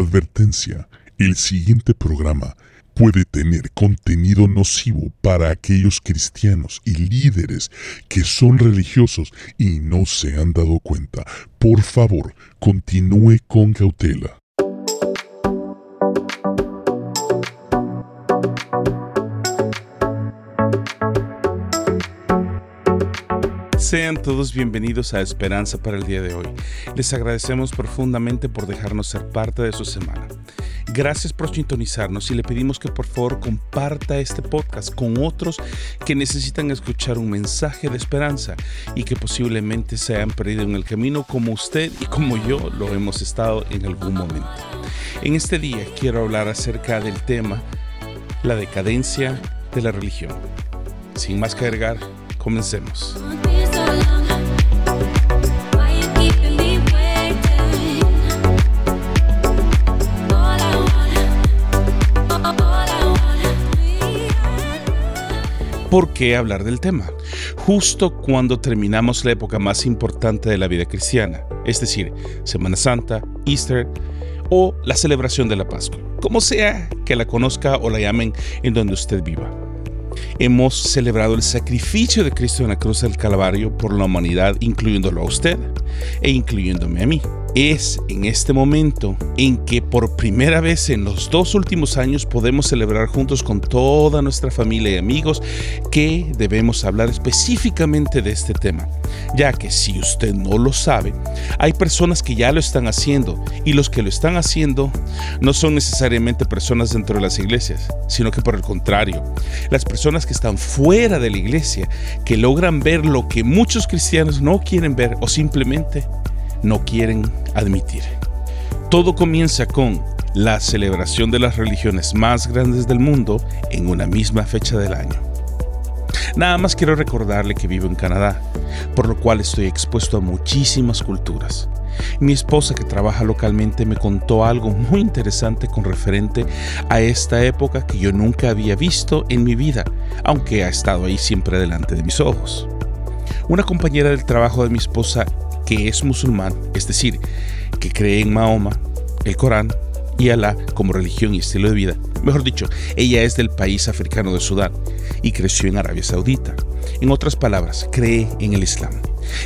Advertencia. El siguiente programa puede tener contenido nocivo para aquellos cristianos y líderes que son religiosos y no se han dado cuenta. Por favor, continúe con cautela. Sean todos bienvenidos a Esperanza para el día de hoy. Les agradecemos profundamente por dejarnos ser parte de su semana. Gracias por sintonizarnos y le pedimos que por favor comparta este podcast con otros que necesitan escuchar un mensaje de esperanza y que posiblemente se hayan perdido en el camino como usted y como yo lo hemos estado en algún momento. En este día quiero hablar acerca del tema la decadencia de la religión. Sin más que agregar, comencemos. ¿Por qué hablar del tema? Justo cuando terminamos la época más importante de la vida cristiana, es decir, Semana Santa, Easter o la celebración de la Pascua, como sea que la conozca o la llamen en donde usted viva. Hemos celebrado el sacrificio de Cristo en la cruz del Calvario por la humanidad, incluyéndolo a usted e incluyéndome a mí. Es en este momento en que por primera vez en los dos últimos años podemos celebrar juntos con toda nuestra familia y amigos que debemos hablar específicamente de este tema, ya que si usted no lo sabe, hay personas que ya lo están haciendo y los que lo están haciendo no son necesariamente personas dentro de las iglesias, sino que por el contrario, las personas que están fuera de la iglesia, que logran ver lo que muchos cristianos no quieren ver o simplemente no quieren admitir. Todo comienza con la celebración de las religiones más grandes del mundo en una misma fecha del año. Nada más quiero recordarle que vivo en Canadá, por lo cual estoy expuesto a muchísimas culturas. Mi esposa que trabaja localmente me contó algo muy interesante con referente a esta época que yo nunca había visto en mi vida, aunque ha estado ahí siempre delante de mis ojos. Una compañera del trabajo de mi esposa que es musulmán, es decir, que cree en Mahoma, el Corán y Alá como religión y estilo de vida. Mejor dicho, ella es del país africano de Sudán y creció en Arabia Saudita. En otras palabras, cree en el Islam.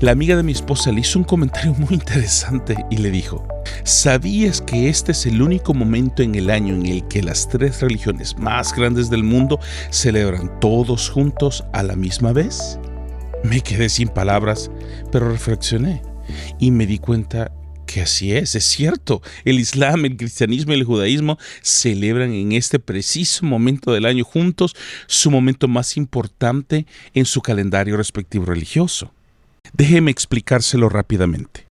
La amiga de mi esposa le hizo un comentario muy interesante y le dijo, ¿sabías que este es el único momento en el año en el que las tres religiones más grandes del mundo celebran todos juntos a la misma vez? Me quedé sin palabras, pero reflexioné y me di cuenta que así es, es cierto. El Islam, el cristianismo y el judaísmo celebran en este preciso momento del año juntos su momento más importante en su calendario respectivo religioso. Déjeme explicárselo rápidamente.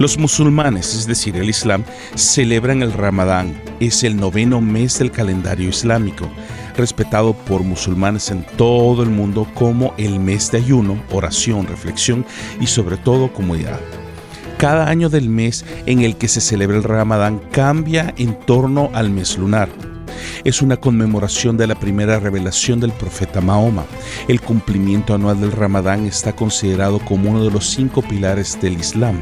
Los musulmanes, es decir, el Islam, celebran el Ramadán. Es el noveno mes del calendario islámico, respetado por musulmanes en todo el mundo como el mes de ayuno, oración, reflexión y sobre todo comunidad. Cada año del mes en el que se celebra el Ramadán cambia en torno al mes lunar es una conmemoración de la primera revelación del profeta Mahoma. El cumplimiento anual del Ramadán está considerado como uno de los cinco pilares del Islam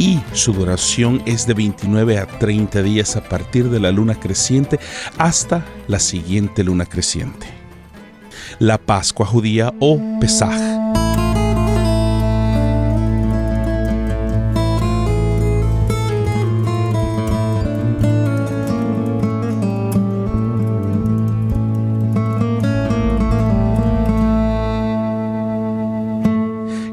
y su duración es de 29 a 30 días a partir de la luna creciente hasta la siguiente luna creciente. La Pascua judía o Pesaj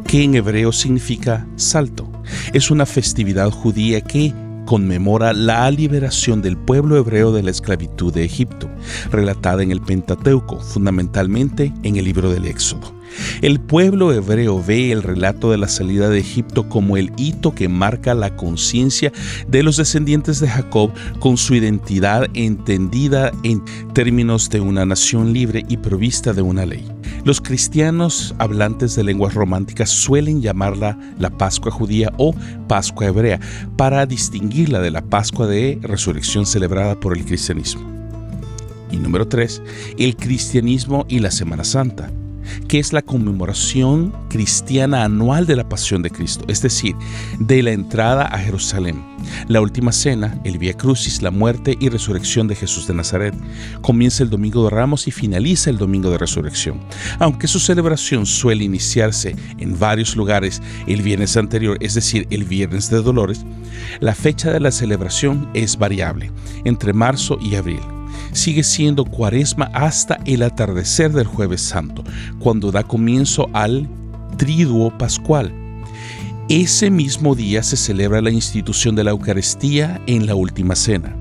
que en hebreo significa salto. Es una festividad judía que conmemora la liberación del pueblo hebreo de la esclavitud de Egipto, relatada en el Pentateuco, fundamentalmente en el libro del Éxodo. El pueblo hebreo ve el relato de la salida de Egipto como el hito que marca la conciencia de los descendientes de Jacob con su identidad entendida en términos de una nación libre y provista de una ley. Los cristianos hablantes de lenguas románticas suelen llamarla la Pascua judía o Pascua hebrea para distinguirla de la Pascua de resurrección celebrada por el cristianismo. Y número 3, el cristianismo y la Semana Santa. Que es la conmemoración cristiana anual de la pasión de Cristo, es decir, de la entrada a Jerusalén. La última cena, el Via Crucis, la muerte y resurrección de Jesús de Nazaret, comienza el Domingo de Ramos y finaliza el Domingo de Resurrección. Aunque su celebración suele iniciarse en varios lugares el viernes anterior, es decir, el Viernes de Dolores, la fecha de la celebración es variable, entre marzo y abril sigue siendo cuaresma hasta el atardecer del jueves santo, cuando da comienzo al triduo pascual. Ese mismo día se celebra la institución de la Eucaristía en la última cena.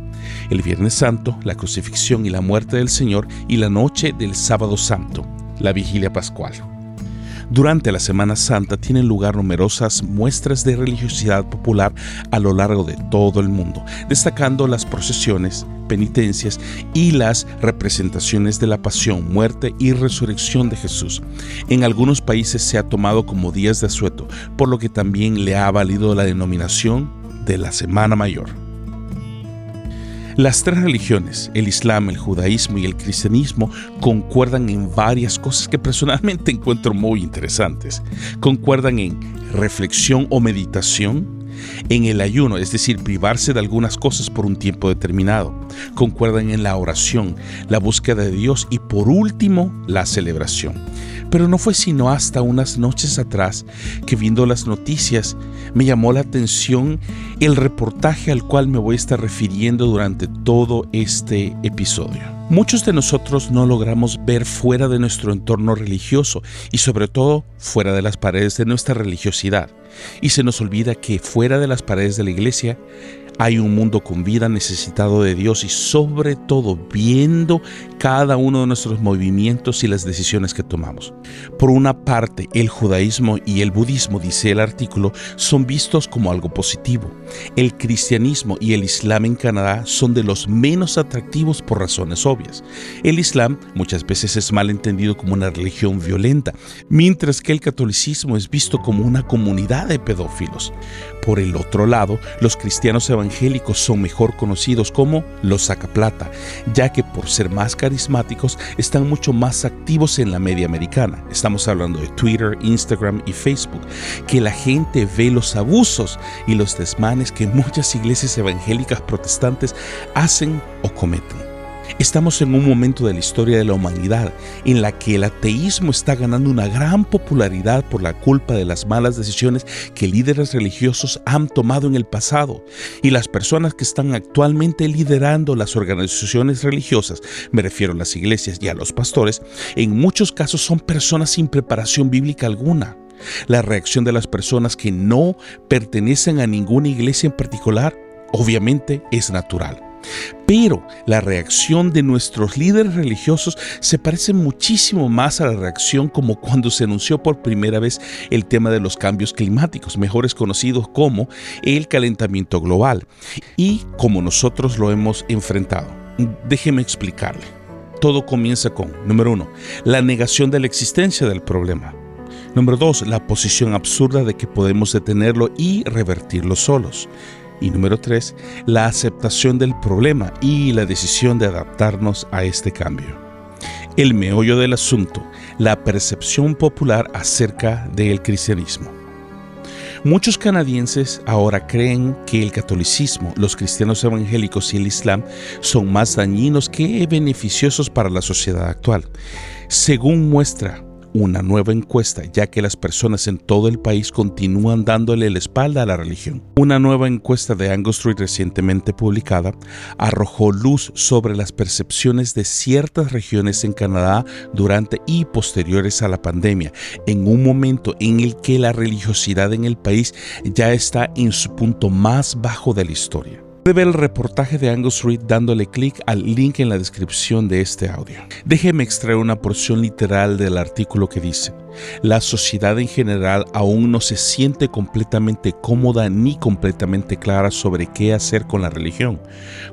El Viernes Santo, la crucifixión y la muerte del Señor y la noche del sábado santo, la vigilia pascual. Durante la Semana Santa tienen lugar numerosas muestras de religiosidad popular a lo largo de todo el mundo, destacando las procesiones, penitencias y las representaciones de la pasión, muerte y resurrección de Jesús. En algunos países se ha tomado como días de asueto, por lo que también le ha valido la denominación de la Semana Mayor. Las tres religiones, el Islam, el judaísmo y el cristianismo, concuerdan en varias cosas que personalmente encuentro muy interesantes. Concuerdan en reflexión o meditación, en el ayuno, es decir, privarse de algunas cosas por un tiempo determinado. Concuerdan en la oración, la búsqueda de Dios y por último, la celebración. Pero no fue sino hasta unas noches atrás que viendo las noticias me llamó la atención el reportaje al cual me voy a estar refiriendo durante todo este episodio. Muchos de nosotros no logramos ver fuera de nuestro entorno religioso y sobre todo fuera de las paredes de nuestra religiosidad. Y se nos olvida que fuera de las paredes de la iglesia hay un mundo con vida necesitado de Dios y sobre todo viendo cada uno de nuestros movimientos y las decisiones que tomamos. Por una parte, el judaísmo y el budismo, dice el artículo, son vistos como algo positivo. El cristianismo y el islam en Canadá son de los menos atractivos por razones obvias. El islam muchas veces es mal entendido como una religión violenta, mientras que el catolicismo es visto como una comunidad de pedófilos. Por el otro lado, los cristianos evangélicos son mejor conocidos como los sacaplata, ya que por ser más carismáticos están mucho más activos en la media americana. Estamos hablando de Twitter, Instagram y Facebook, que la gente ve los abusos y los desmanes que muchas iglesias evangélicas protestantes hacen o cometen. Estamos en un momento de la historia de la humanidad en la que el ateísmo está ganando una gran popularidad por la culpa de las malas decisiones que líderes religiosos han tomado en el pasado. Y las personas que están actualmente liderando las organizaciones religiosas, me refiero a las iglesias y a los pastores, en muchos casos son personas sin preparación bíblica alguna. La reacción de las personas que no pertenecen a ninguna iglesia en particular obviamente es natural. Pero la reacción de nuestros líderes religiosos se parece muchísimo más a la reacción como cuando se anunció por primera vez el tema de los cambios climáticos, mejores conocidos como el calentamiento global, y como nosotros lo hemos enfrentado. Déjeme explicarle. Todo comienza con, número uno, la negación de la existencia del problema. Número dos, la posición absurda de que podemos detenerlo y revertirlo solos. Y número tres, la aceptación del problema y la decisión de adaptarnos a este cambio. El meollo del asunto, la percepción popular acerca del cristianismo. Muchos canadienses ahora creen que el catolicismo, los cristianos evangélicos y el islam son más dañinos que beneficiosos para la sociedad actual. Según muestra una nueva encuesta, ya que las personas en todo el país continúan dándole la espalda a la religión. Una nueva encuesta de Angus Street recientemente publicada arrojó luz sobre las percepciones de ciertas regiones en Canadá durante y posteriores a la pandemia, en un momento en el que la religiosidad en el país ya está en su punto más bajo de la historia. Puede ver el reportaje de Angus Reid dándole clic al link en la descripción de este audio. Déjeme extraer una porción literal del artículo que dice, la sociedad en general aún no se siente completamente cómoda ni completamente clara sobre qué hacer con la religión.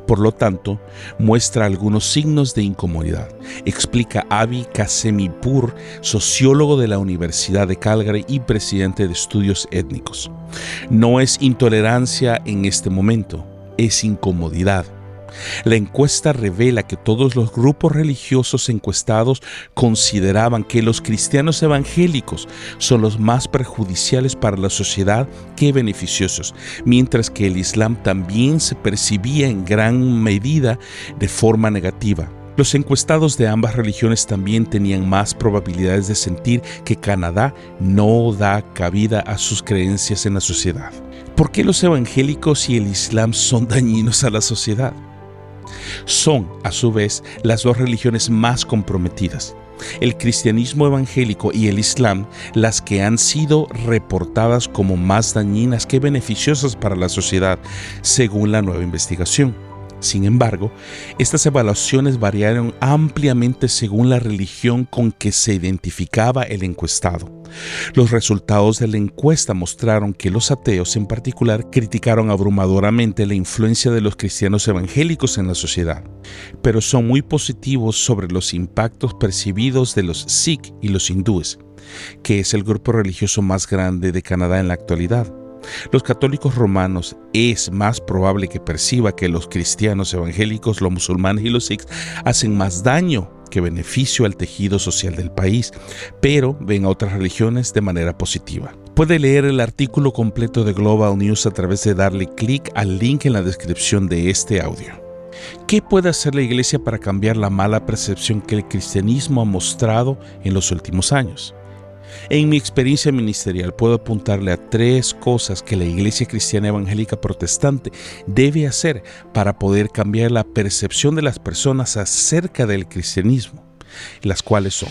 Por lo tanto, muestra algunos signos de incomodidad. Explica Avi Kasemipur, sociólogo de la Universidad de Calgary y presidente de estudios étnicos. No es intolerancia en este momento es incomodidad. La encuesta revela que todos los grupos religiosos encuestados consideraban que los cristianos evangélicos son los más perjudiciales para la sociedad que beneficiosos, mientras que el Islam también se percibía en gran medida de forma negativa. Los encuestados de ambas religiones también tenían más probabilidades de sentir que Canadá no da cabida a sus creencias en la sociedad. ¿Por qué los evangélicos y el Islam son dañinos a la sociedad? Son, a su vez, las dos religiones más comprometidas. El cristianismo evangélico y el Islam, las que han sido reportadas como más dañinas que beneficiosas para la sociedad, según la nueva investigación. Sin embargo, estas evaluaciones variaron ampliamente según la religión con que se identificaba el encuestado. Los resultados de la encuesta mostraron que los ateos en particular criticaron abrumadoramente la influencia de los cristianos evangélicos en la sociedad, pero son muy positivos sobre los impactos percibidos de los Sikh y los hindúes, que es el grupo religioso más grande de Canadá en la actualidad. Los católicos romanos es más probable que perciba que los cristianos evangélicos, los musulmanes y los sikhs hacen más daño que beneficio al tejido social del país, pero ven a otras religiones de manera positiva. Puede leer el artículo completo de Global News a través de darle clic al link en la descripción de este audio. ¿Qué puede hacer la Iglesia para cambiar la mala percepción que el cristianismo ha mostrado en los últimos años? En mi experiencia ministerial puedo apuntarle a tres cosas que la Iglesia Cristiana Evangélica Protestante debe hacer para poder cambiar la percepción de las personas acerca del cristianismo, las cuales son,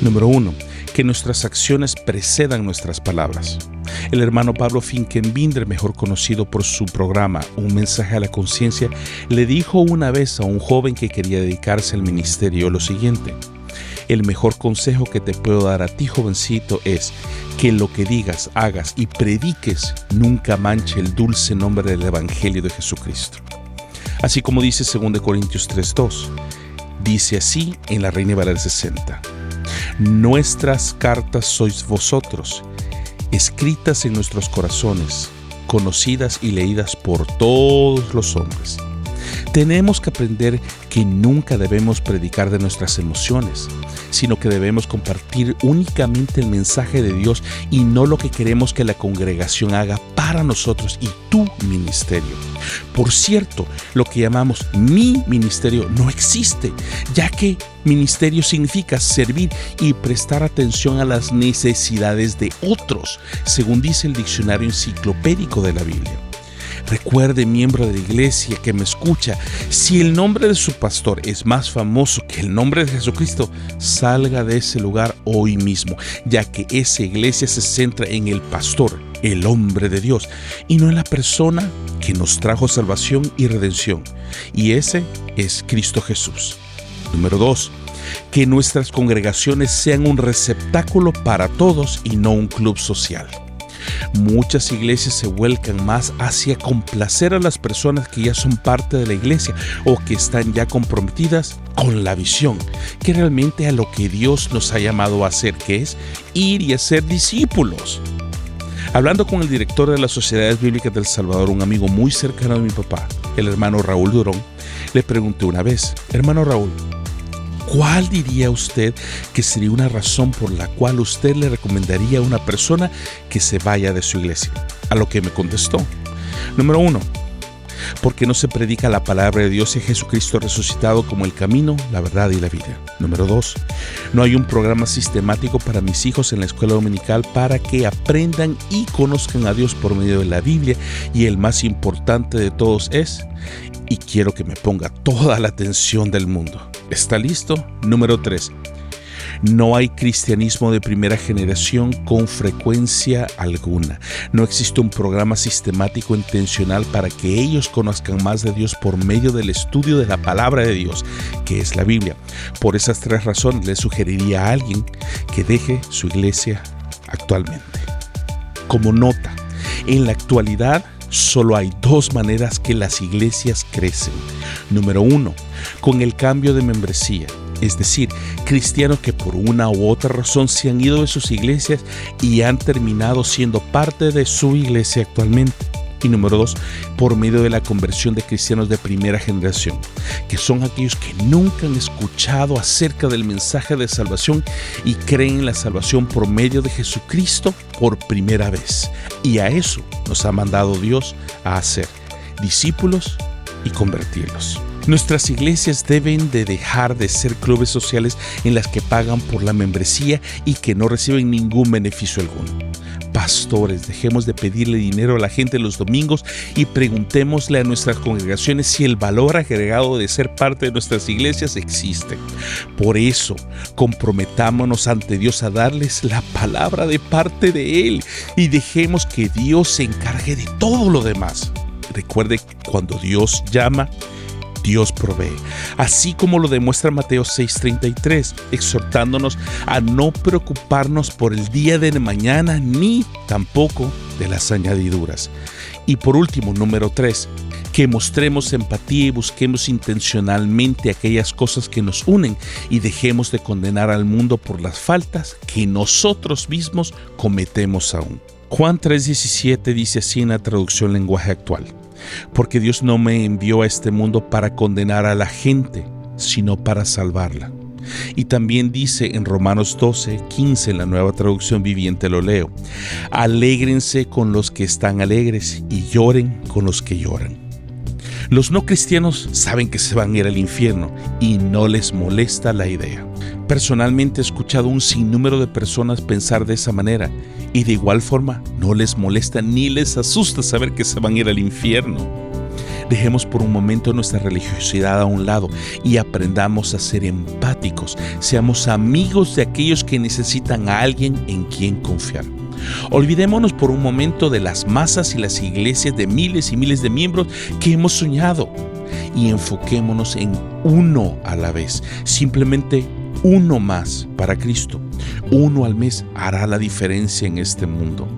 número uno, que nuestras acciones precedan nuestras palabras. El hermano Pablo Finkenbinder, mejor conocido por su programa Un mensaje a la conciencia, le dijo una vez a un joven que quería dedicarse al ministerio lo siguiente, el mejor consejo que te puedo dar a ti, jovencito, es que lo que digas, hagas y prediques nunca manche el dulce nombre del Evangelio de Jesucristo. Así como dice 2 Corintios 3:2, dice así en la Reina Valera 60. Nuestras cartas sois vosotros, escritas en nuestros corazones, conocidas y leídas por todos los hombres. Tenemos que aprender que nunca debemos predicar de nuestras emociones, sino que debemos compartir únicamente el mensaje de Dios y no lo que queremos que la congregación haga para nosotros y tu ministerio. Por cierto, lo que llamamos mi ministerio no existe, ya que ministerio significa servir y prestar atención a las necesidades de otros, según dice el diccionario enciclopédico de la Biblia. Recuerde, miembro de la iglesia que me escucha, si el nombre de su pastor es más famoso que el nombre de Jesucristo, salga de ese lugar hoy mismo, ya que esa iglesia se centra en el pastor, el hombre de Dios, y no en la persona que nos trajo salvación y redención. Y ese es Cristo Jesús. Número 2 que nuestras congregaciones sean un receptáculo para todos y no un club social. Muchas iglesias se vuelcan más hacia complacer a las personas que ya son parte de la iglesia o que están ya comprometidas con la visión, que realmente a lo que Dios nos ha llamado a hacer, que es ir y hacer discípulos. Hablando con el director de las Sociedades Bíblicas del Salvador, un amigo muy cercano de mi papá, el hermano Raúl Durón, le pregunté una vez, hermano Raúl, ¿Cuál diría usted que sería una razón por la cual usted le recomendaría a una persona que se vaya de su iglesia? A lo que me contestó. Número uno, porque no se predica la palabra de Dios y Jesucristo resucitado como el camino, la verdad y la vida. Número dos, no hay un programa sistemático para mis hijos en la escuela dominical para que aprendan y conozcan a Dios por medio de la Biblia y el más importante de todos es, y quiero que me ponga toda la atención del mundo, ¿Está listo? Número 3. No hay cristianismo de primera generación con frecuencia alguna. No existe un programa sistemático intencional para que ellos conozcan más de Dios por medio del estudio de la palabra de Dios, que es la Biblia. Por esas tres razones le sugeriría a alguien que deje su iglesia actualmente. Como nota, en la actualidad solo hay dos maneras que las iglesias crecen. Número uno, con el cambio de membresía, es decir, cristianos que por una u otra razón se han ido de sus iglesias y han terminado siendo parte de su iglesia actualmente. Y número dos, por medio de la conversión de cristianos de primera generación, que son aquellos que nunca han escuchado acerca del mensaje de salvación y creen en la salvación por medio de Jesucristo por primera vez. Y a eso nos ha mandado Dios a hacer discípulos y convertirlos. Nuestras iglesias deben de dejar de ser clubes sociales en las que pagan por la membresía y que no reciben ningún beneficio alguno. Pastores, dejemos de pedirle dinero a la gente los domingos y preguntémosle a nuestras congregaciones si el valor agregado de ser parte de nuestras iglesias existe. Por eso, comprometámonos ante Dios a darles la palabra de parte de Él y dejemos que Dios se encargue de todo lo demás. Recuerde, cuando Dios llama, Dios provee, así como lo demuestra Mateo 6:33, exhortándonos a no preocuparnos por el día de mañana ni tampoco de las añadiduras. Y por último, número 3, que mostremos empatía y busquemos intencionalmente aquellas cosas que nos unen y dejemos de condenar al mundo por las faltas que nosotros mismos cometemos aún. Juan 3:17 dice así en la traducción lenguaje actual porque Dios no me envió a este mundo para condenar a la gente, sino para salvarla. Y también dice en Romanos 12, 15, en la nueva traducción viviente lo leo, alégrense con los que están alegres y lloren con los que lloran. Los no cristianos saben que se van a ir al infierno y no les molesta la idea. Personalmente he escuchado un sinnúmero de personas pensar de esa manera y de igual forma no les molesta ni les asusta saber que se van a ir al infierno. Dejemos por un momento nuestra religiosidad a un lado y aprendamos a ser empáticos. Seamos amigos de aquellos que necesitan a alguien en quien confiar. Olvidémonos por un momento de las masas y las iglesias de miles y miles de miembros que hemos soñado y enfoquémonos en uno a la vez. Simplemente uno más para Cristo. Uno al mes hará la diferencia en este mundo.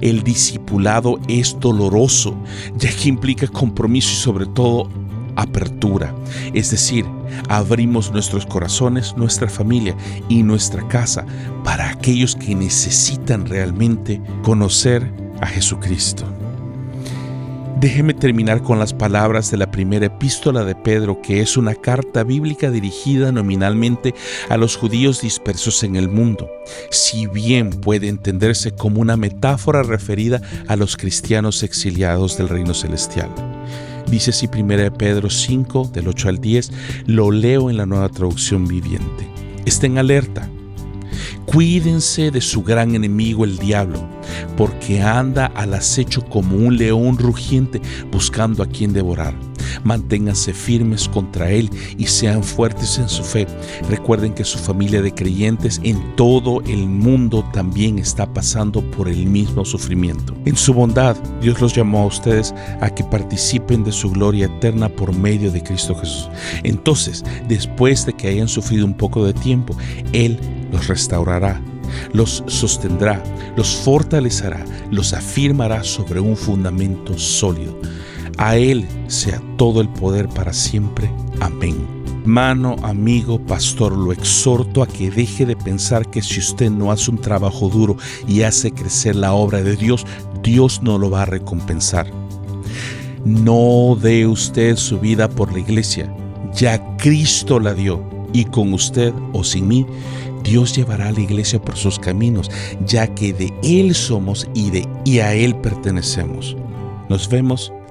El discipulado es doloroso, ya que implica compromiso y sobre todo apertura. Es decir, abrimos nuestros corazones, nuestra familia y nuestra casa para aquellos que necesitan realmente conocer a Jesucristo. Déjeme terminar con las palabras de la primera epístola de Pedro, que es una carta bíblica dirigida nominalmente a los judíos dispersos en el mundo, si bien puede entenderse como una metáfora referida a los cristianos exiliados del reino celestial. Dice así primera Pedro 5, del 8 al 10, lo leo en la nueva traducción viviente. Estén alerta Cuídense de su gran enemigo el diablo, porque anda al acecho como un león rugiente buscando a quien devorar. Manténganse firmes contra él y sean fuertes en su fe. Recuerden que su familia de creyentes en todo el mundo también está pasando por el mismo sufrimiento. En su bondad, Dios los llamó a ustedes a que participen de su gloria eterna por medio de Cristo Jesús. Entonces, después de que hayan sufrido un poco de tiempo, Él los restaurará, los sostendrá, los fortalecerá, los afirmará sobre un fundamento sólido. A Él sea todo el poder para siempre. Amén. Hermano, amigo, pastor, lo exhorto a que deje de pensar que si usted no hace un trabajo duro y hace crecer la obra de Dios, Dios no lo va a recompensar. No dé usted su vida por la iglesia, ya Cristo la dio y con usted o sin mí Dios llevará a la iglesia por sus caminos, ya que de Él somos y, de, y a Él pertenecemos. Nos vemos